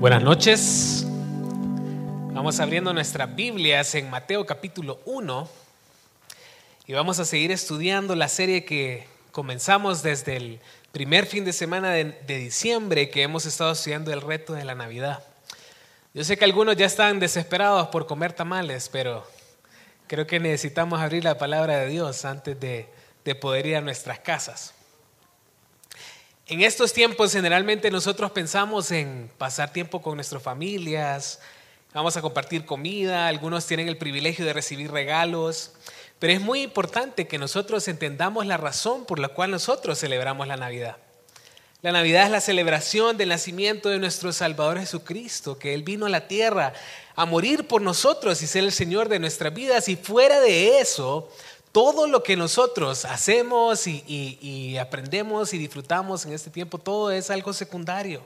Buenas noches. Vamos abriendo nuestras Biblias en Mateo capítulo 1 y vamos a seguir estudiando la serie que comenzamos desde el primer fin de semana de, diciembre que hemos estado estudiando el reto de la Navidad. Yo sé que algunos ya están desesperados por comer tamales, pero creo que necesitamos abrir la palabra de Dios antes de, de poder ir a nuestras casas. En estos tiempos generalmente nosotros pensamos en pasar tiempo con nuestras familias, vamos a compartir comida, algunos tienen el privilegio de recibir regalos, pero es muy importante que nosotros entendamos la razón por la cual nosotros celebramos la Navidad. La Navidad es la celebración del nacimiento de nuestro Salvador Jesucristo, que Él vino a la tierra a morir por nosotros y ser el Señor de nuestras vidas. Y fuera de eso, todo lo que nosotros hacemos y, aprendemos y disfrutamos en este tiempo, todo es algo secundario.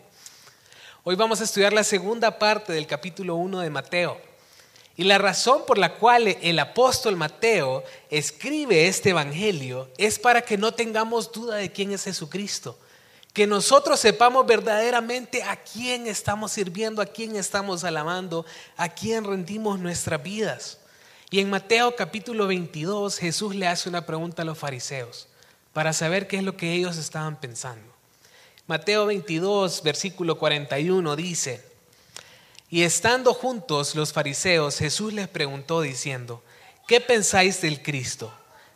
Hoy vamos a estudiar la segunda parte del capítulo 1 de Mateo. Y la razón por la cual el apóstol Mateo escribe este evangelio es para que no tengamos duda de quién es Jesucristo. Que nosotros sepamos verdaderamente a quién estamos sirviendo, a quién estamos alabando, a quién rendimos nuestras vidas. Y en Mateo capítulo 22 Jesús le hace una pregunta a los fariseos para saber qué es lo que ellos estaban pensando. Mateo 22, versículo 41 dice, y estando juntos los fariseos, Jesús les preguntó diciendo, ¿qué pensáis del Cristo?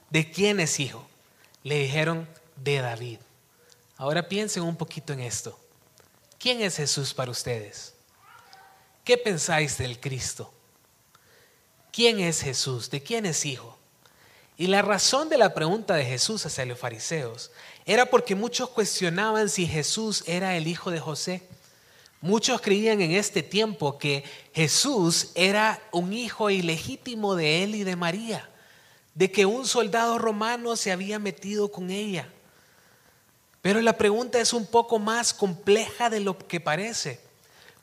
¿De quién es hijo? Le dijeron, de David. Ahora piensen un poquito en esto. ¿Quién es Jesús para ustedes? ¿Qué pensáis del Cristo? ¿Quién es Jesús? ¿De quién es hijo? Y la razón de la pregunta de Jesús hacia los fariseos era porque muchos cuestionaban si Jesús era el hijo de José. Muchos creían en este tiempo que Jesús era un hijo ilegítimo de él y de María, de que un soldado romano se había metido con ella. Pero la pregunta es un poco más compleja de lo que parece.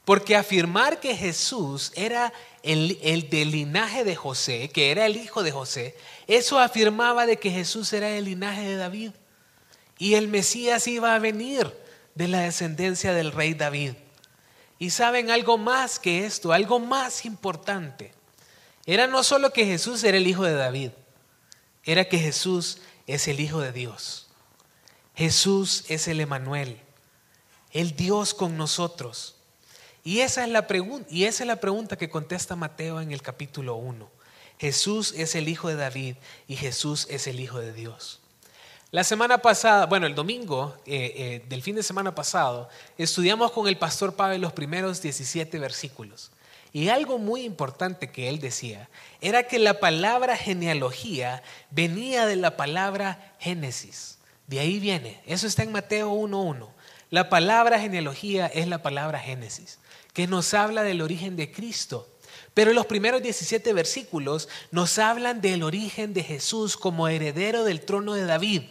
Porque afirmar que Jesús era el, el, del linaje de José, que era el hijo de José, eso afirmaba de que Jesús era el linaje de David. Y el Mesías iba a venir de la descendencia del rey David. Y saben algo más que esto, algo más importante. Era no solo que Jesús era el hijo de David, era que Jesús es el hijo de Dios. Jesús es el Emanuel, el Dios con nosotros. Y esa es la pregunta, y esa es la pregunta que contesta Mateo en el capítulo 1. Jesús es el hijo de David y Jesús es el hijo de Dios. La semana pasada, bueno, el domingo eh, eh, del fin de semana pasado, estudiamos con el pastor Pablo los primeros 17 versículos. Y algo muy importante que él decía era que la palabra genealogía venía de la palabra Génesis. De ahí viene. Eso está en Mateo 1.1. La palabra genealogía es la palabra Génesis que nos habla del origen de Cristo. Pero los primeros 17 versículos nos hablan del origen de Jesús como heredero del trono de David.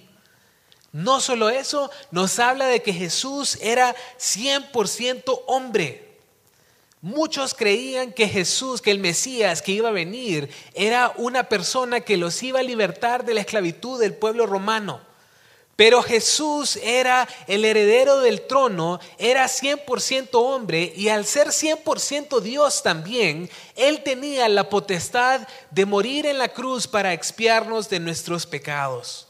No solo eso, nos habla de que Jesús era 100% hombre. Muchos creían que Jesús, que el Mesías que iba a venir, era una persona que los iba a libertar de la esclavitud del pueblo romano. Pero Jesús era el heredero del trono, era 100% hombre y al ser 100% Dios también, Él tenía la potestad de morir en la cruz para expiarnos de nuestros pecados.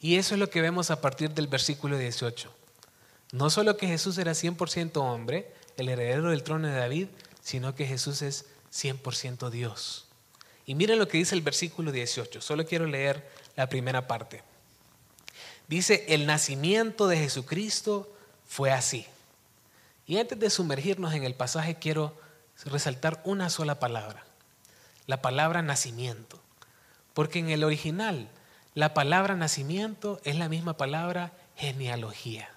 Y eso es lo que vemos a partir del versículo 18. No solo que Jesús era 100% hombre, el heredero del trono de David, sino que Jesús es 100% Dios. Y miren lo que dice el versículo 18. Solo quiero leer la primera parte. Dice, el nacimiento de Jesucristo fue así. Y antes de sumergirnos en el pasaje, quiero resaltar una sola palabra, la palabra nacimiento. Porque en el original, la palabra nacimiento es la misma palabra genealogía,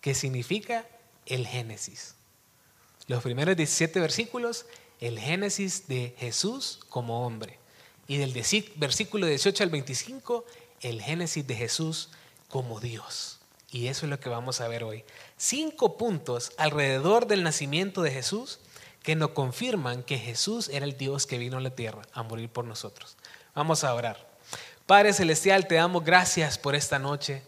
que significa el Génesis. Los primeros 17 versículos, el Génesis de Jesús como hombre. Y del versículo 18 al 25, el génesis de Jesús como Dios. Y eso es lo que vamos a ver hoy. Cinco puntos alrededor del nacimiento de Jesús que nos confirman que Jesús era el Dios que vino a la tierra a morir por nosotros. Vamos a orar. Padre Celestial, te damos gracias por esta noche.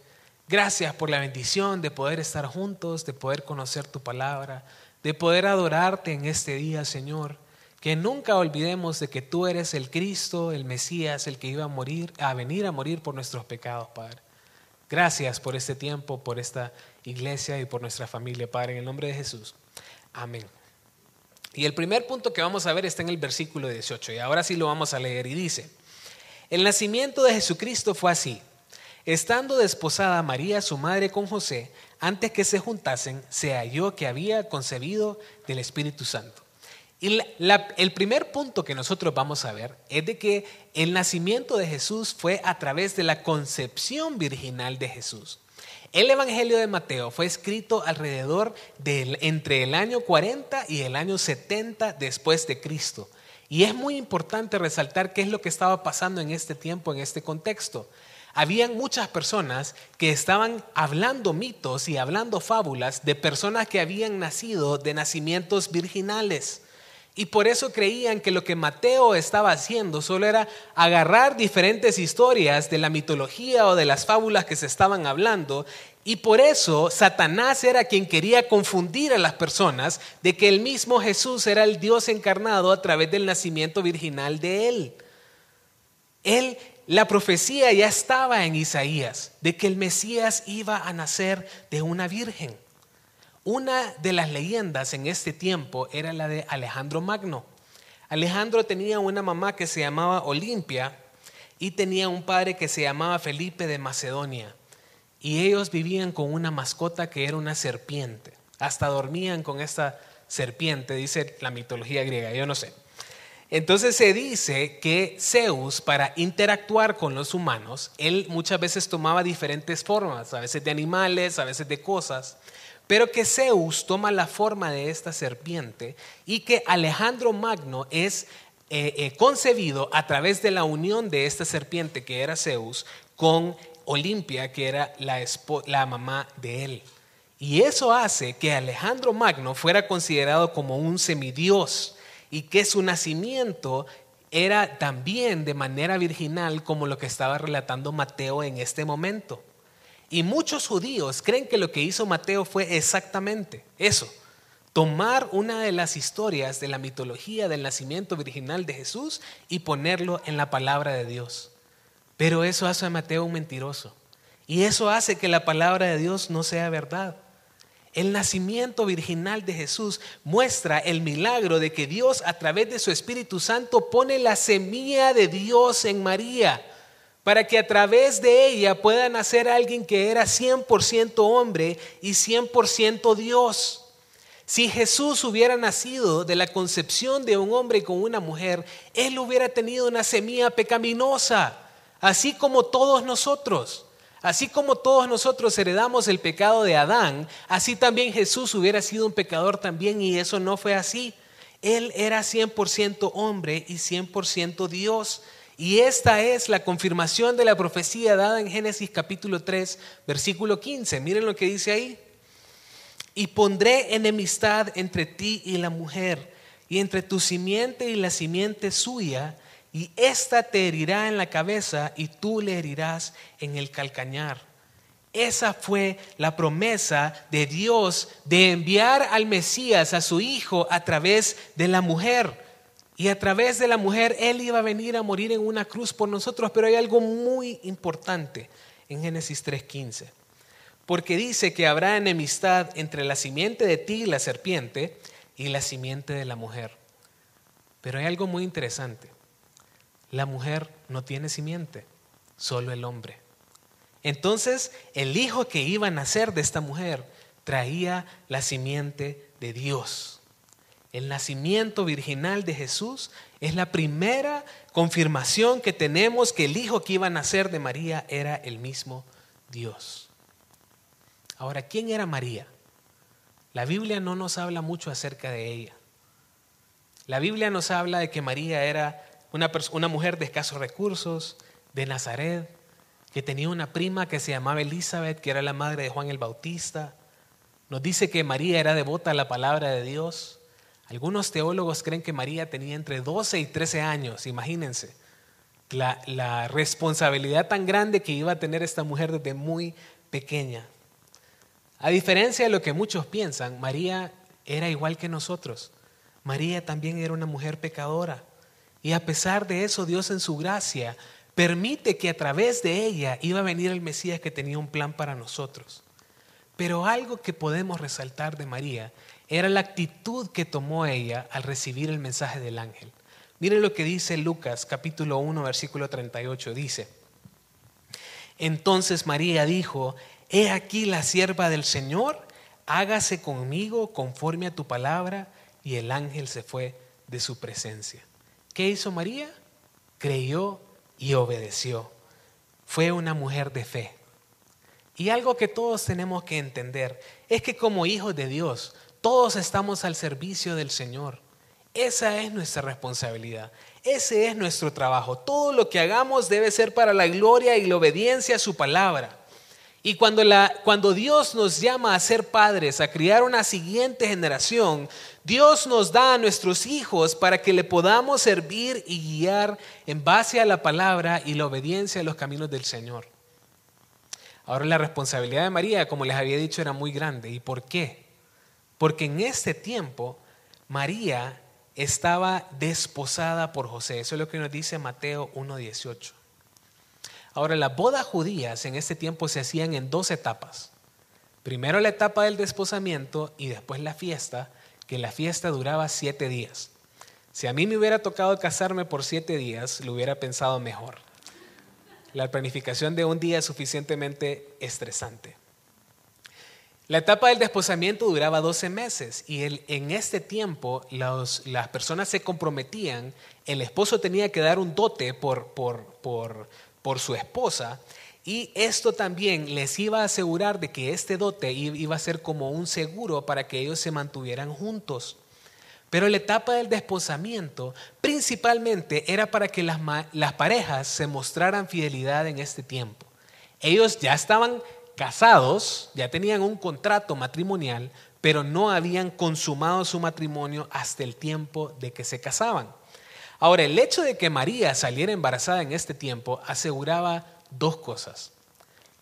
Gracias por la bendición de poder estar juntos, de poder conocer tu palabra, de poder adorarte en este día, Señor. Que nunca olvidemos de que tú eres el Cristo, el Mesías, el que iba a morir, a venir a morir por nuestros pecados, Padre. Gracias por este tiempo, por esta iglesia y por nuestra familia, Padre, en el nombre de Jesús. Amén. Y el primer punto que vamos a ver está en el versículo 18, y ahora sí lo vamos a leer, y dice, el nacimiento de Jesucristo fue así. Estando desposada María, su madre, con José, antes que se juntasen, se halló que había concebido del Espíritu Santo. Y el primer punto que nosotros vamos a ver es de que el nacimiento de Jesús fue a través de la concepción virginal de Jesús. El Evangelio de Mateo fue escrito alrededor de entre el año 40 y el año 70 después de Cristo. Y es muy importante resaltar qué es lo que estaba pasando en este tiempo, en este contexto habían muchas personas que estaban hablando mitos y hablando fábulas de personas que habían nacido de nacimientos virginales. Y por eso creían que lo que Mateo estaba haciendo solo era agarrar diferentes historias de la mitología o de las fábulas que se estaban hablando. Y por eso Satanás era quien quería confundir a las personas de que el mismo Jesús era el Dios encarnado a través del nacimiento virginal de él. Él la profecía ya estaba en Isaías de que el Mesías iba a nacer de una virgen. Una de las leyendas en este tiempo era la de Alejandro Magno. Alejandro tenía una mamá que se llamaba Olimpia y tenía un padre que se llamaba Felipe de Macedonia. Y ellos vivían con una mascota que era una serpiente. Hasta dormían con esta serpiente, dice la mitología griega, yo no sé. Entonces se dice que Zeus, para interactuar con los humanos, él muchas veces tomaba diferentes formas, a veces de animales, a veces de cosas, pero que Zeus toma la forma de esta serpiente y que Alejandro Magno es eh, eh, concebido a través de la unión de esta serpiente que era Zeus con Olimpia, que era la, la mamá de él. Y eso hace que Alejandro Magno fuera considerado como un semidios y que su nacimiento era también de manera virginal como lo que estaba relatando Mateo en este momento. Y muchos judíos creen que lo que hizo Mateo fue exactamente eso, tomar una de las historias de la mitología del nacimiento virginal de Jesús y ponerlo en la palabra de Dios. Pero eso hace a Mateo un mentiroso. Y eso hace que la palabra de Dios no sea verdad. El nacimiento virginal de Jesús muestra el milagro de que Dios a través de su Espíritu Santo pone la semilla de Dios en María para que a través de ella pueda nacer alguien que era 100% hombre y 100% Dios. Si Jesús hubiera nacido de la concepción de un hombre con una mujer, él hubiera tenido una semilla pecaminosa, así como todos nosotros. Así como todos nosotros heredamos el pecado de Adán, así también Jesús hubiera sido un pecador también y eso no fue así. Él era 100% hombre y 100% Dios. Y esta es la confirmación de la profecía dada en Génesis capítulo 3, versículo 15. Miren lo que dice ahí. Y pondré enemistad entre ti y la mujer, y entre tu simiente y la simiente suya, y ésta te herirá en la cabeza y tú le herirás en el calcañar. Esa fue la promesa de Dios de enviar al Mesías, a su Hijo, a través de la mujer. Y a través de la mujer Él iba a venir a morir en una cruz por nosotros. Pero hay algo muy importante en Génesis 3.15. Porque dice que habrá enemistad entre la simiente de ti, la serpiente, y la simiente de la mujer. Pero hay algo muy interesante. La mujer no tiene simiente, solo el hombre. Entonces el hijo que iba a nacer de esta mujer traía la simiente de Dios. El nacimiento virginal de Jesús es la primera confirmación que tenemos que el hijo que iba a nacer de María era el mismo Dios. Ahora, ¿quién era María? La Biblia no nos habla mucho acerca de ella. La Biblia nos habla de que María era una, mujer de escasos recursos, de Nazaret, que tenía una prima que se llamaba Elizabeth, que era la madre de Juan el Bautista. Nos dice que María era devota a la palabra de Dios. Algunos teólogos creen que María tenía entre 12 y 13 años, imagínense. La, responsabilidad tan grande que iba a tener esta mujer desde muy pequeña. A diferencia de lo que muchos piensan, María era igual que nosotros. María también era una mujer pecadora. Y a pesar de eso, Dios en su gracia permite que a través de ella iba a venir el Mesías que tenía un plan para nosotros. Pero algo que podemos resaltar de María era la actitud que tomó ella al recibir el mensaje del ángel. Miren lo que dice Lucas capítulo 1 versículo 38. Dice, entonces María dijo, he aquí la sierva del Señor, hágase conmigo conforme a tu palabra. Y el ángel se fue de su presencia. ¿Qué hizo María? Creyó y obedeció. Fue una mujer de fe. Y algo que todos tenemos que entender es que como hijos de Dios, todos estamos al servicio del Señor. Esa es nuestra responsabilidad. Ese es nuestro trabajo. Todo lo que hagamos debe ser para la gloria y la obediencia a su palabra. Y cuando, la, cuando, Dios nos llama a ser padres, a criar una siguiente generación, Dios nos da a nuestros hijos para que le podamos servir y guiar en base a la palabra y la obediencia a los caminos del Señor. Ahora la responsabilidad de María, como les había dicho, era muy grande. ¿Y por qué? Porque en este tiempo María estaba desposada por José. Eso es lo que nos dice Mateo 1.18. Ahora, las bodas judías en este tiempo se hacían en dos etapas. Primero la etapa del desposamiento y después la fiesta, que la fiesta duraba siete días. Si a mí me hubiera tocado casarme por siete días, lo hubiera pensado mejor. La planificación de un día es suficientemente estresante. La etapa del desposamiento duraba 12 meses y en este tiempo las personas se comprometían, el esposo tenía que dar un dote por, por, por, por su esposa y esto también les iba a asegurar de que este dote iba a ser como un seguro para que ellos se mantuvieran juntos. Pero la etapa del desposamiento principalmente era para que las, las parejas se mostraran fidelidad en este tiempo. Ellos ya estaban casados, ya tenían un contrato matrimonial, pero no habían consumado su matrimonio hasta el tiempo de que se casaban. Ahora, el hecho de que María saliera embarazada en este tiempo aseguraba dos cosas.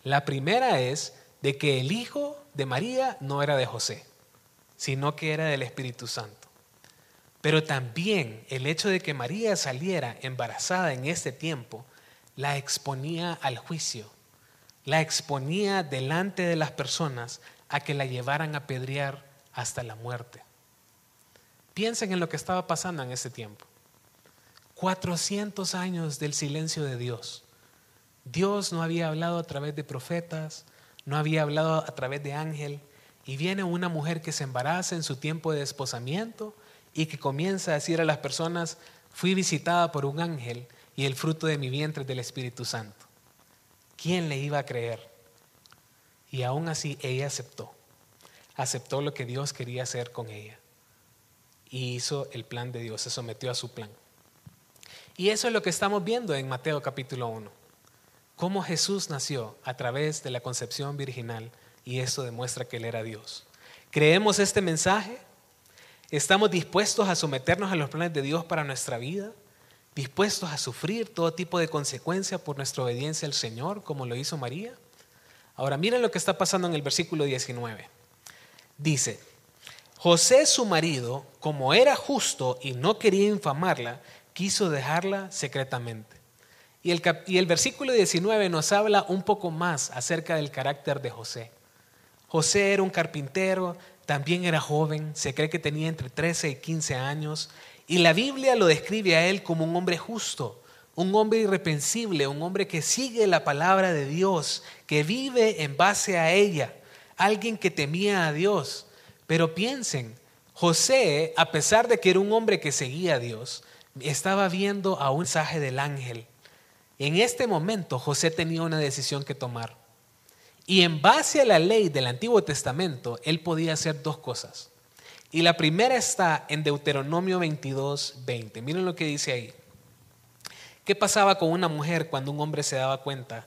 La primera es de que el hijo de María no era de José, sino que era del Espíritu Santo. Pero también el hecho de que María saliera embarazada en este tiempo la exponía al juicio la exponía delante de las personas a que la llevaran a pedrear hasta la muerte. Piensen en lo que estaba pasando en ese tiempo. 400 años del silencio de Dios. Dios no había hablado a través de profetas, no había hablado a través de ángel, y viene una mujer que se embaraza en su tiempo de desposamiento y que comienza a decir a las personas, fui visitada por un ángel y el fruto de mi vientre es del Espíritu Santo. ¿Quién le iba a creer? Y aún así ella aceptó. Aceptó lo que Dios quería hacer con ella. Y hizo el plan de Dios, se sometió a su plan. Y eso es lo que estamos viendo en Mateo capítulo 1. Cómo Jesús nació a través de la concepción virginal y eso demuestra que Él era Dios. ¿Creemos este mensaje? ¿Estamos dispuestos a someternos a los planes de Dios para nuestra vida? Dispuestos a sufrir todo tipo de consecuencia por nuestra obediencia al Señor, como lo hizo María. Ahora miren lo que está pasando en el versículo 19. Dice, José su marido, como era justo y no quería infamarla, quiso dejarla secretamente. Y el, y el versículo 19 nos habla un poco más acerca del carácter de José. José era un carpintero, también era joven, se cree que tenía entre 13 y 15 años, y la Biblia lo describe a él como un hombre justo, un hombre irrepensible, un hombre que sigue la palabra de Dios, que vive en base a ella, alguien que temía a Dios. Pero piensen, José, a pesar de que era un hombre que seguía a Dios, estaba viendo a un mensaje del ángel. En este momento José tenía una decisión que tomar. Y en base a la ley del Antiguo Testamento, él podía hacer dos cosas. Y la primera está en Deuteronomio 22, 20. Miren lo que dice ahí. ¿Qué pasaba con una mujer cuando un hombre se daba cuenta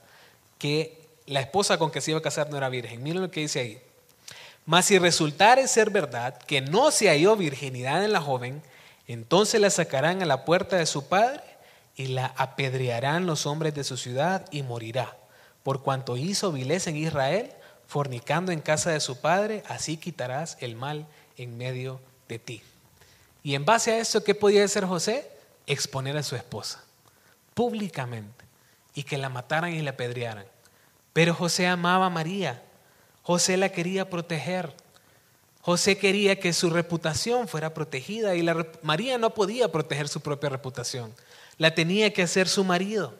que la esposa con que se iba a casar no era virgen? Miren lo que dice ahí. Mas si resultare ser verdad que no se halló virginidad en la joven, entonces la sacarán a la puerta de su padre y la apedrearán los hombres de su ciudad y morirá, por cuanto hizo vileza en Israel, fornicando en casa de su padre, así quitarás el mal en medio de ti. Y en base a eso, ¿qué podía hacer José? Exponer a su esposa públicamente y que la mataran y la apedrearan. Pero José amaba a María, José la quería proteger, José quería que su reputación fuera protegida y la, María no podía proteger su propia reputación, la tenía que hacer su marido.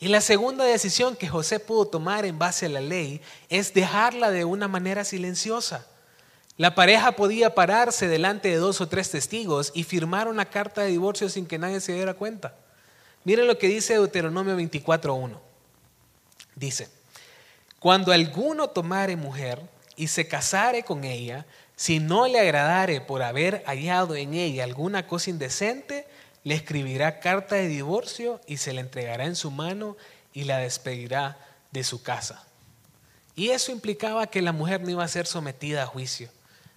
Y la segunda decisión que José pudo tomar en base a la ley es dejarla de una manera silenciosa. La pareja podía pararse delante de dos o tres testigos y firmar una carta de divorcio sin que nadie se diera cuenta. Miren lo que dice Deuteronomio 24.1. Dice, cuando alguno tomare mujer y se casare con ella, si no le agradare por haber hallado en ella alguna cosa indecente, le escribirá carta de divorcio y se la entregará en su mano y la despedirá de su casa. Y eso implicaba que la mujer no iba a ser sometida a juicio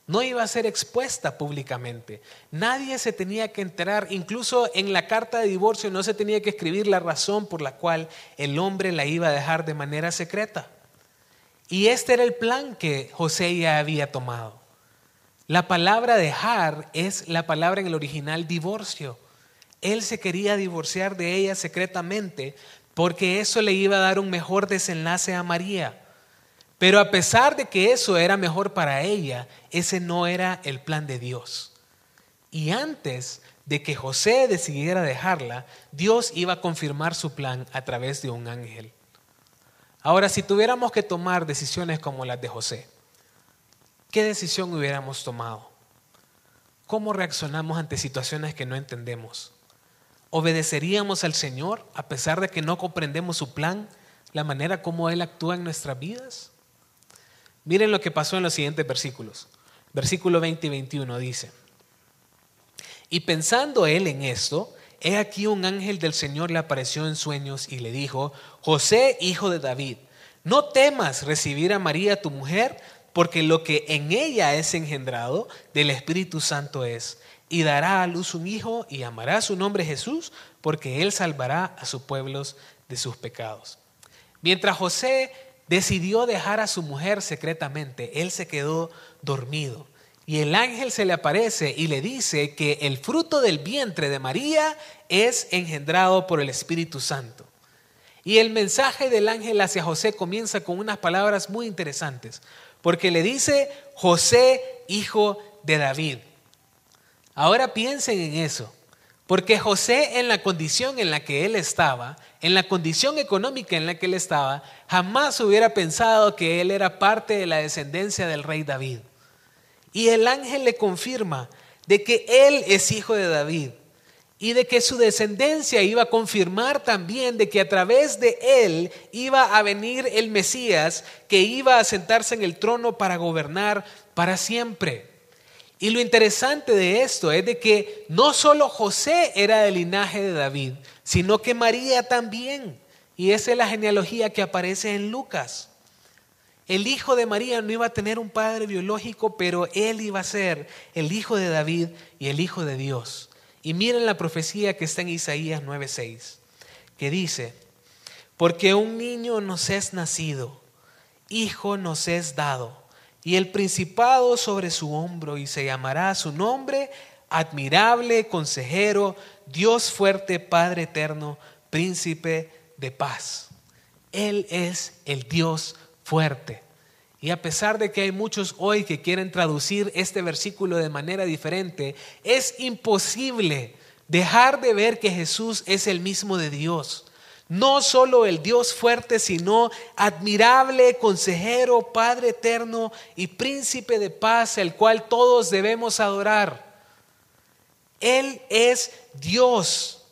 no iba a ser expuesta públicamente. Nadie se tenía que enterar, incluso en la carta de divorcio no se tenía que escribir la razón por la cual el hombre la iba a dejar de manera secreta. Y este era el plan que José ya había tomado. La palabra dejar es la palabra en el original divorcio. Él se quería divorciar de ella secretamente porque eso le iba a dar un mejor desenlace a María. Pero a pesar de que eso era mejor para ella, ese no era el plan de Dios. Y antes de que José decidiera dejarla, Dios iba a confirmar su plan a través de un ángel. Ahora, si tuviéramos que tomar decisiones como las de José, ¿qué decisión hubiéramos tomado? ¿Cómo reaccionamos ante situaciones que no entendemos? ¿Obedeceríamos al Señor a pesar de que no comprendemos su plan, la manera como Él actúa en nuestras vidas? Miren lo que pasó en los siguientes versículos. Versículo 20 y 21 dice, y pensando él en esto, he aquí un ángel del Señor le apareció en sueños y le dijo, José, hijo de David, no temas recibir a María tu mujer, porque lo que en ella es engendrado del Espíritu Santo es, y dará a luz un hijo y llamará su nombre Jesús, porque él salvará a sus pueblos de sus pecados. Mientras José decidió dejar a su mujer secretamente, él se quedó dormido. Y el ángel se le aparece y le dice que el fruto del vientre de María es engendrado por el Espíritu Santo. Y el mensaje del ángel hacia José comienza con unas palabras muy interesantes, porque le dice, José, hijo de David. Ahora piensen en eso. Porque José en la condición en la que él estaba, en la condición económica en la que él estaba, jamás hubiera pensado que él era parte de la descendencia del rey David. Y el ángel le confirma de que él es hijo de David y de que su descendencia iba a confirmar también de que a través de él iba a venir el Mesías que iba a sentarse en el trono para gobernar para siempre. Y lo interesante de esto es de que no solo José era del linaje de David, sino que María también. Y esa es la genealogía que aparece en Lucas. El hijo de María no iba a tener un padre biológico, pero él iba a ser el hijo de David y el hijo de Dios. Y miren la profecía que está en Isaías 9:6, que dice, porque un niño nos es nacido, hijo nos es dado y el principado sobre su hombro y se llamará su nombre admirable, consejero, Dios fuerte, Padre eterno, príncipe de paz. Él es el Dios fuerte. Y a pesar de que hay muchos hoy que quieren traducir este versículo de manera diferente, es imposible dejar de ver que Jesús es el mismo de Dios. No solo el Dios fuerte, sino admirable, consejero, Padre eterno y príncipe de paz, el cual todos debemos adorar. Él es Dios.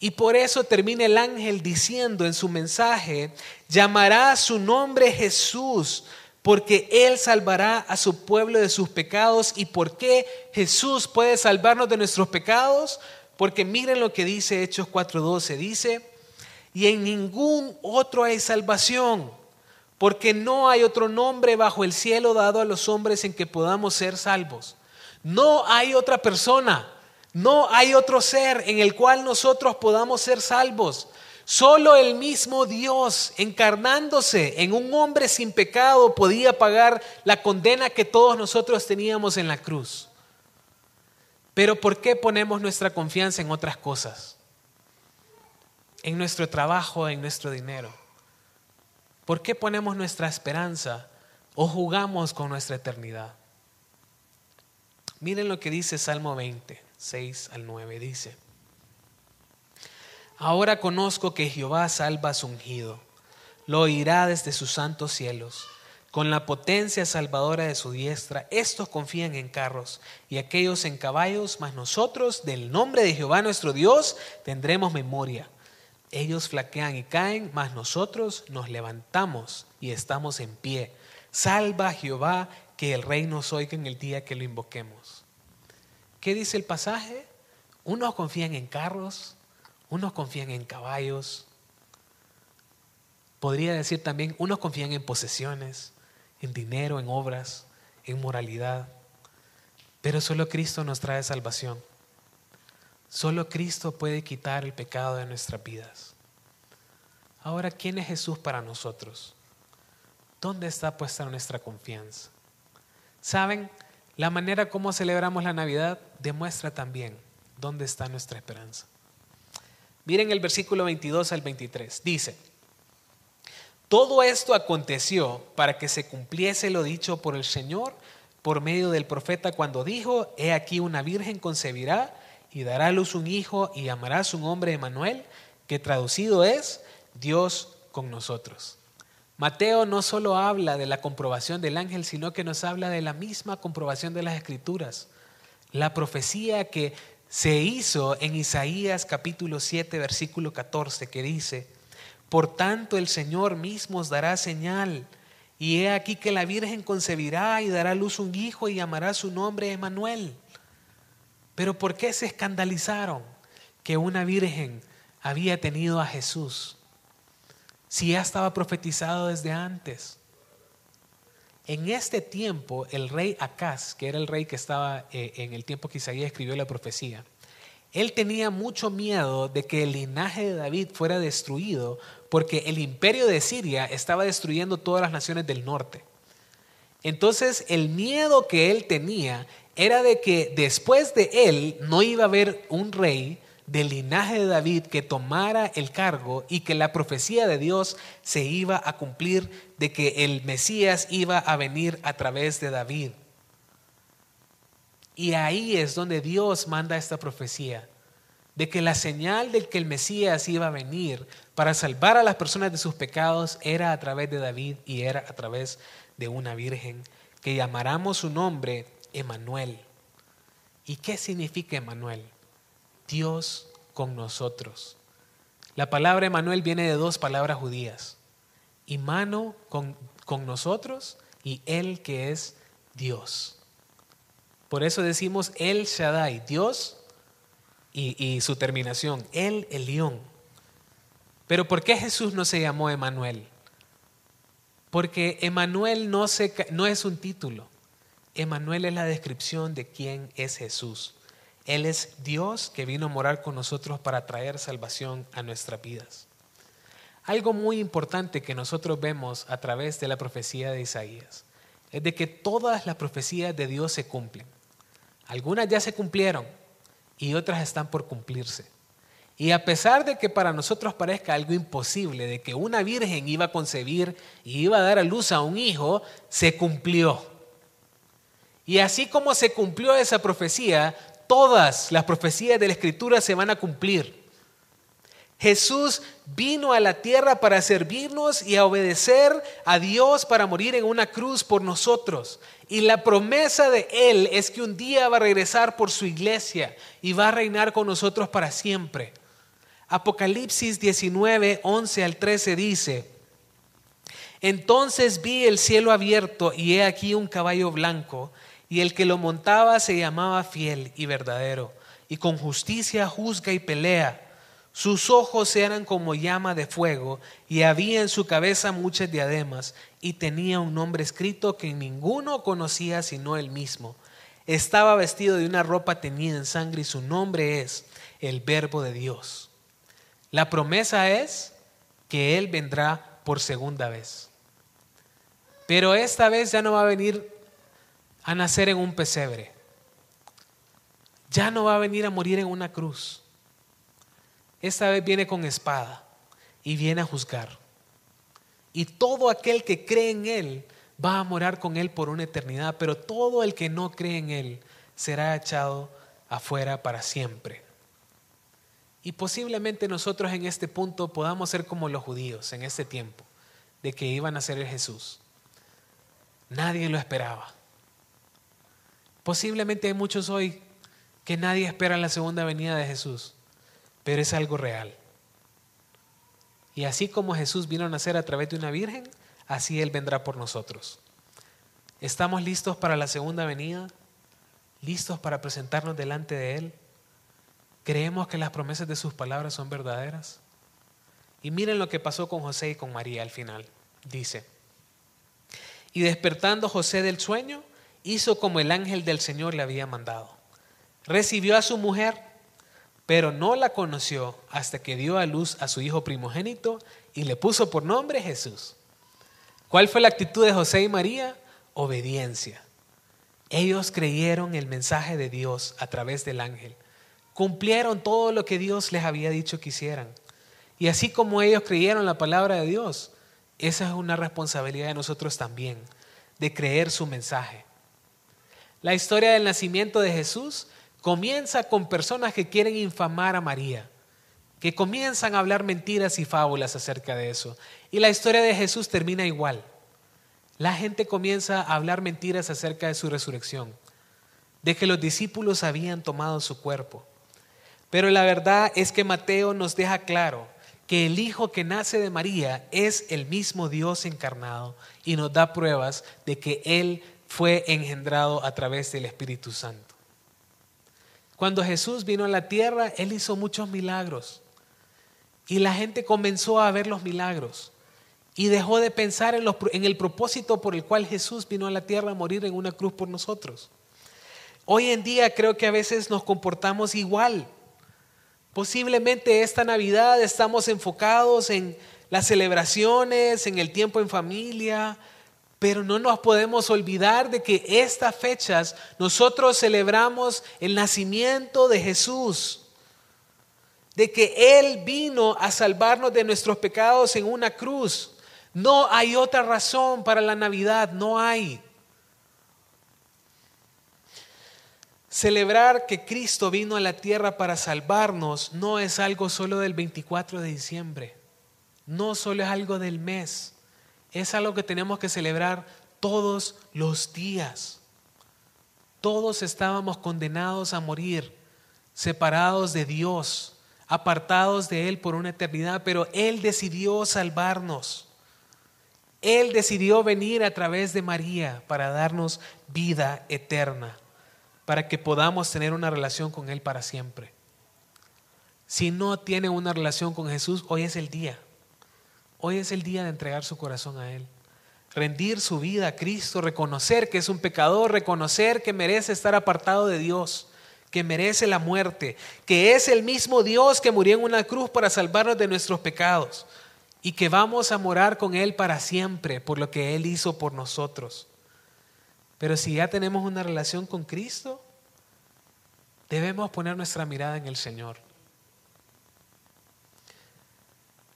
Y por eso termina el ángel diciendo en su mensaje, llamará su nombre Jesús, porque Él salvará a su pueblo de sus pecados. ¿Y por qué Jesús puede salvarnos de nuestros pecados? Porque miren lo que dice Hechos 4:12. Dice, y en ningún otro hay salvación, porque no hay otro nombre bajo el cielo dado a los hombres en que podamos ser salvos. No hay otra persona, no hay otro ser en el cual nosotros podamos ser salvos. Solo el mismo Dios, encarnándose en un hombre sin pecado, podía pagar la condena que todos nosotros teníamos en la cruz. Pero ¿por qué ponemos nuestra confianza en otras cosas? En nuestro trabajo, en nuestro dinero. ¿Por qué ponemos nuestra esperanza o jugamos con nuestra eternidad? Miren lo que dice Salmo 20, 6 al 9. Dice, Ahora conozco que Jehová salva a su ungido, lo oirá desde sus santos cielos. Con la potencia salvadora de su diestra, estos confían en carros y aquellos en caballos, mas nosotros del nombre de Jehová nuestro Dios tendremos memoria. Ellos flaquean y caen, mas nosotros nos levantamos y estamos en pie. Salva a Jehová, que el rey nos oiga en el día que lo invoquemos. ¿Qué dice el pasaje? Unos confían en carros, unos confían en caballos. Podría decir también, unos confían en posesiones, en dinero, en obras, en moralidad. Pero solo Cristo nos trae salvación. Solo Cristo puede quitar el pecado de nuestras vidas. Ahora, ¿quién es Jesús para nosotros? ¿Dónde está puesta nuestra confianza? ¿Saben? La manera como celebramos la Navidad demuestra también dónde está nuestra esperanza. Miren el versículo 22 al 23. Dice, todo esto aconteció para que se cumpliese lo dicho por el Señor por medio del profeta cuando dijo, he aquí una virgen concebirá y dará luz un hijo y llamará su nombre Emanuel, que traducido es Dios con nosotros. Mateo no solo habla de la comprobación del ángel, sino que nos habla de la misma comprobación de las escrituras. La profecía que se hizo en Isaías capítulo 7, versículo 14, que dice, Por tanto el Señor mismo os dará señal, y he aquí que la Virgen concebirá y dará luz un hijo y llamará su nombre Emanuel. Pero ¿por qué se escandalizaron que una virgen había tenido a Jesús? Si ya estaba profetizado desde antes. En este tiempo, el rey Acaz, que era el rey que estaba eh, en el tiempo que Isaías escribió la profecía, él tenía mucho miedo de que el linaje de David fuera destruido porque el imperio de Siria estaba destruyendo todas las naciones del norte. Entonces el miedo que él tenía era de que después de él no iba a haber un rey del linaje de David que tomara el cargo y que la profecía de Dios se iba a cumplir de que el Mesías iba a venir a través de David. Y ahí es donde Dios manda esta profecía, de que la señal de que el Mesías iba a venir para salvar a las personas de sus pecados era a través de David y era a través de una virgen, que llamáramos su nombre Emanuel. ¿Y qué significa Emanuel? Dios con nosotros. La palabra Emanuel viene de dos palabras judías. Imano con, con nosotros y Él que es Dios. Por eso decimos El Shaddai, Dios y, y su terminación, El Elión. Pero ¿por qué Jesús no se llamó Emanuel? Porque Emanuel no, no es un título. Emanuel es la descripción de quién es Jesús. Él es Dios que vino a morar con nosotros para traer salvación a nuestras vidas. Algo muy importante que nosotros vemos a través de la profecía de Isaías es de que todas las profecías de Dios se cumplen. Algunas ya se cumplieron y otras están por cumplirse. Y a pesar de que para nosotros parezca algo imposible, de que una virgen iba a concebir y iba a dar a luz a un hijo, se cumplió. Y así como se cumplió esa profecía, todas las profecías de la Escritura se van a cumplir. Jesús vino a la tierra para servirnos y a obedecer a Dios para morir en una cruz por nosotros. Y la promesa de Él es que un día va a regresar por su iglesia y va a reinar con nosotros para siempre. Apocalipsis 19, 11 al 13 dice, entonces vi el cielo abierto y he aquí un caballo blanco y el que lo montaba se llamaba fiel y verdadero, y con justicia juzga y pelea. Sus ojos eran como llama de fuego, y había en su cabeza muchas diademas, y tenía un nombre escrito que ninguno conocía sino él mismo. Estaba vestido de una ropa teñida en sangre, y su nombre es el Verbo de Dios. La promesa es que Él vendrá por segunda vez. Pero esta vez ya no va a venir a nacer en un pesebre. Ya no va a venir a morir en una cruz. Esta vez viene con espada y viene a juzgar. Y todo aquel que cree en Él va a morar con Él por una eternidad, pero todo el que no cree en Él será echado afuera para siempre. Y posiblemente nosotros en este punto podamos ser como los judíos en este tiempo, de que iban a ser el Jesús. Nadie lo esperaba. Posiblemente hay muchos hoy que nadie espera la segunda venida de Jesús, pero es algo real. Y así como Jesús vino a nacer a través de una virgen, así Él vendrá por nosotros. ¿Estamos listos para la segunda venida? ¿Listos para presentarnos delante de Él? ¿Creemos que las promesas de sus palabras son verdaderas? Y miren lo que pasó con José y con María al final. Dice, y despertando José del sueño, hizo como el ángel del Señor le había mandado. Recibió a su mujer, pero no la conoció hasta que dio a luz a su hijo primogénito y le puso por nombre Jesús. ¿Cuál fue la actitud de José y María? Obediencia. Ellos creyeron el mensaje de Dios a través del ángel. Cumplieron todo lo que Dios les había dicho que hicieran. Y así como ellos creyeron la palabra de Dios, esa es una responsabilidad de nosotros también, de creer su mensaje. La historia del nacimiento de Jesús comienza con personas que quieren infamar a María, que comienzan a hablar mentiras y fábulas acerca de eso. Y la historia de Jesús termina igual. La gente comienza a hablar mentiras acerca de su resurrección, de que los discípulos habían tomado su cuerpo. Pero la verdad es que Mateo nos deja claro que el Hijo que nace de María es el mismo Dios encarnado y nos da pruebas de que Él fue engendrado a través del Espíritu Santo. Cuando Jesús vino a la tierra, Él hizo muchos milagros y la gente comenzó a ver los milagros y dejó de pensar en, el propósito por el cual Jesús vino a la tierra a morir en una cruz por nosotros. Hoy en día creo que a veces nos comportamos igual. Posiblemente esta Navidad estamos enfocados en las celebraciones, en el tiempo en familia, pero no nos podemos olvidar de que estas fechas nosotros celebramos el nacimiento de Jesús, de que Él vino a salvarnos de nuestros pecados en una cruz. No hay otra razón para la Navidad, no hay. Celebrar que Cristo vino a la tierra para salvarnos no es algo solo del 24 de diciembre, no solo es algo del mes, es algo que tenemos que celebrar todos los días. Todos estábamos condenados a morir, separados de Dios, apartados de Él por una eternidad, pero Él decidió salvarnos. Él decidió venir a través de María para darnos vida eterna para que podamos tener una relación con Él para siempre. Si no tiene una relación con Jesús, hoy es el día. Hoy es el día de entregar su corazón a Él. Rendir su vida a Cristo, reconocer que es un pecador, reconocer que merece estar apartado de Dios, que merece la muerte, que es el mismo Dios que murió en una cruz para salvarnos de nuestros pecados y que vamos a morar con Él para siempre por lo que Él hizo por nosotros. Pero si ya tenemos una relación con Cristo, debemos poner nuestra mirada en el Señor.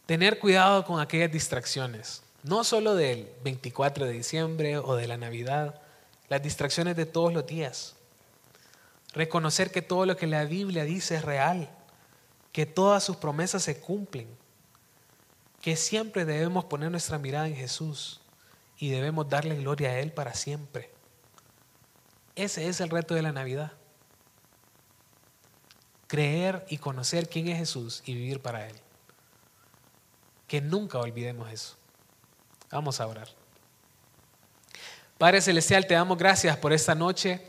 Tener cuidado con aquellas distracciones, no solo del 24 de diciembre o de la Navidad, las distracciones de todos los días. Reconocer que todo lo que la Biblia dice es real, que todas sus promesas se cumplen, que siempre debemos poner nuestra mirada en Jesús y debemos darle gloria a Él para siempre. Ese es el reto de la Navidad. Creer y conocer quién es Jesús y vivir para Él. Que nunca olvidemos eso. Vamos a orar. Padre Celestial, te damos gracias por esta noche.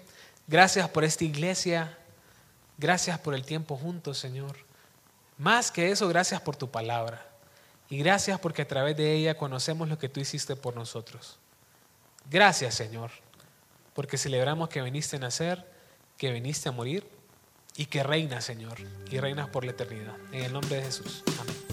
Gracias por esta iglesia. Gracias por el tiempo juntos, Señor. Más que eso, gracias por tu palabra. Y gracias porque a través de ella conocemos lo que tú hiciste por nosotros. Gracias, Señor porque celebramos que viniste a nacer, que viniste a morir y que reinas, Señor, y reinas por la eternidad. En el nombre de Jesús. Amén.